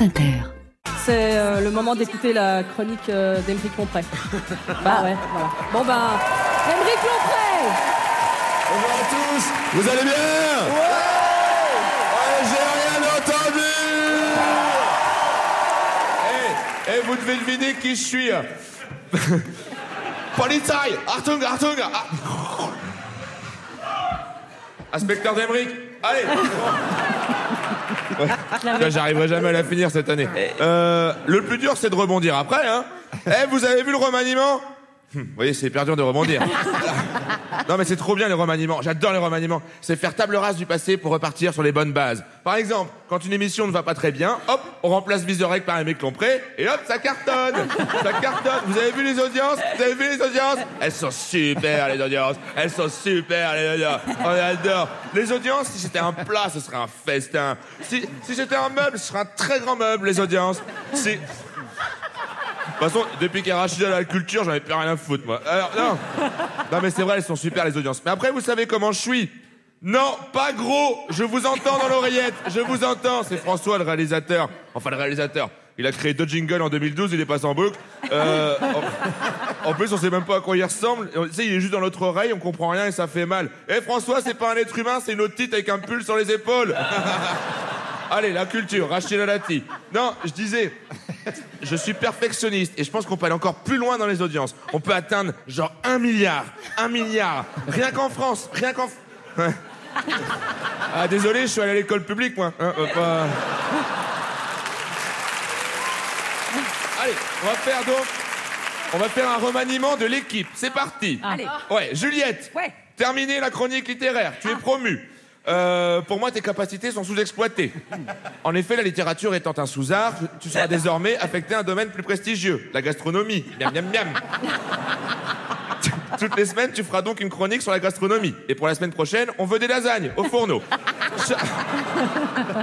France Inter. C'est euh, le moment d'écouter la chronique euh, d'Emeric Lompré. bah ouais, voilà. Bon ben, Emeric Lompré Bonjour à tous, vous allez bien? Ouais, J'ai rien entendu Eh, eh, vous devez deviner qui je suis. Polizei Achtung, Achtung ah. Inspecteur d'Emeric Allez Ouais. J'arriverai jamais à la finir cette année. Euh, le plus dur, c'est de rebondir après, hein Eh, vous avez vu le remaniement? Hum, Vous voyez, c'est hyper dur de rebondir. non, mais c'est trop bien les remaniements. J'adore les remaniements. C'est faire table rase du passé pour repartir sur les bonnes bases. Par exemple, quand une émission ne va pas très bien, hop, on remplace Vizorek par un mec Lompré, et hop, ça cartonne. ça cartonne. Vous avez vu les audiences Vous avez vu les audiences Elles sont super, les audiences. Elles sont super, les audiences. On adore. Les audiences, si c'était un plat, ce serait un festin. Si, si c'était un meuble, ce serait un très grand meuble, les audiences. Si, de toute façon, depuis qu'il y a la culture, j'en ai plus rien à foutre, moi. Alors, non. Non, mais c'est vrai, elles sont super, les audiences. Mais après, vous savez comment je suis Non, pas gros Je vous entends dans l'oreillette Je vous entends C'est François, le réalisateur. Enfin, le réalisateur. Il a créé deux jingles en 2012, il est passé en boucle. Euh, en, plus, on sait même pas à quoi il ressemble. Tu sais, il est juste dans notre oreille, on comprend rien et ça fait mal. Eh, François, c'est pas un être humain, c'est une petite avec un pull sur les épaules. Allez, la culture, Rachida Lati. Non, je disais, je suis perfectionniste et je pense qu'on peut aller encore plus loin dans les audiences. On peut atteindre genre un milliard, un milliard, rien qu'en France, rien qu'en. Ouais. Ah désolé, je suis allé à l'école publique moi. Hein, euh, pas- Allez, on va faire donc, on va faire un remaniement de l'équipe. C'est parti. Allez. Ouais, Juliette. Ouais. Terminé la chronique littéraire. Tu es promue. Euh, pour moi, tes capacités sont sous-exploitées. En effet, la littérature étant un sous-art, tu seras désormais affecté à un domaine plus prestigieux, la gastronomie. Miam, miam, miam. Toutes les semaines, tu feras donc une chronique sur la gastronomie. Et pour la semaine prochaine, on veut des lasagnes au fourneau. Cha-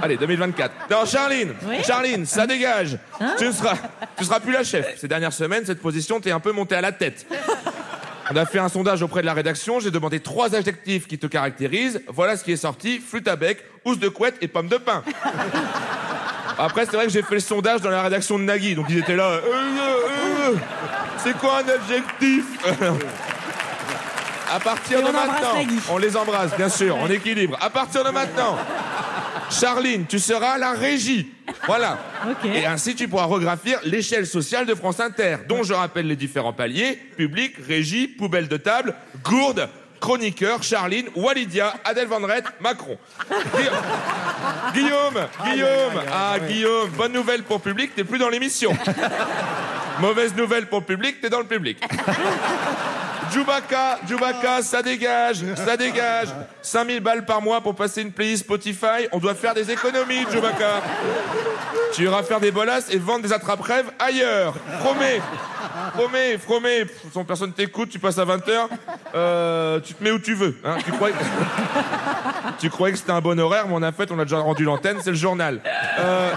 Allez, 2024. Non, Charline, Charline, ça dégage. tu ne seras, tu seras plus la chef. Ces dernières semaines, cette position t'est un peu montée à la tête. On a fait un sondage auprès de la rédaction. J'ai demandé trois adjectifs qui te caractérisent. Voilà ce qui est sorti flûte à bec, housse de couette et pomme de pain. Après, c'est vrai que j'ai fait le sondage dans la rédaction de Nagui, donc ils étaient là. euh, euh, euh, c'est quoi un adjectif? À partir de maintenant, on les embrasse, bien sûr, on équilibre. À partir de maintenant, Charline, tu seras la régie. Voilà. Et ainsi, tu pourras regraphir l'échelle sociale de France Inter, dont je rappelle les différents paliers public, régie, poubelle de table, gourde, chroniqueur, Charline, Walidia, Adèle Van Rett, Macron. Gui- Guillaume, Guillaume, ah Guillaume, bonne nouvelle pour public, t'es plus dans l'émission. Mauvaise nouvelle pour public, t'es dans le public. Djoubaka, Djoubaka, ça dégage, ça dégage. 5000 balles par mois pour passer une playlist Spotify. On doit faire des économies, Djoubaka. Tu iras faire des bolasses et vendre des attrape-rêves ailleurs. Promets. Promets, promets. Son personne t'écoute, tu passes à 20h. Euh, tu te mets où tu veux. hein. Tu croyais, tu croyais que c'était un bon horaire, mais en fait, on a déjà rendu l'antenne, c'est le journal. Euh,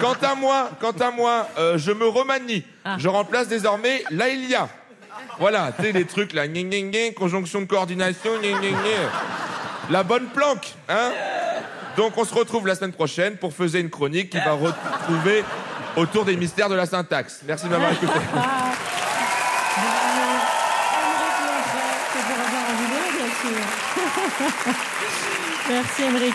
quant à moi, quant à moi, euh, je me remanie. Je remplace désormais Laïlia. Voilà, tu sais, les trucs là, gna, gna, gna, conjonction de coordination, la bonne planque, hein. Donc on se retrouve la semaine prochaine pour faire une chronique qui va retrouver autour des mystères de la syntaxe. Merci de m'avoir écouté. Merci Emeric.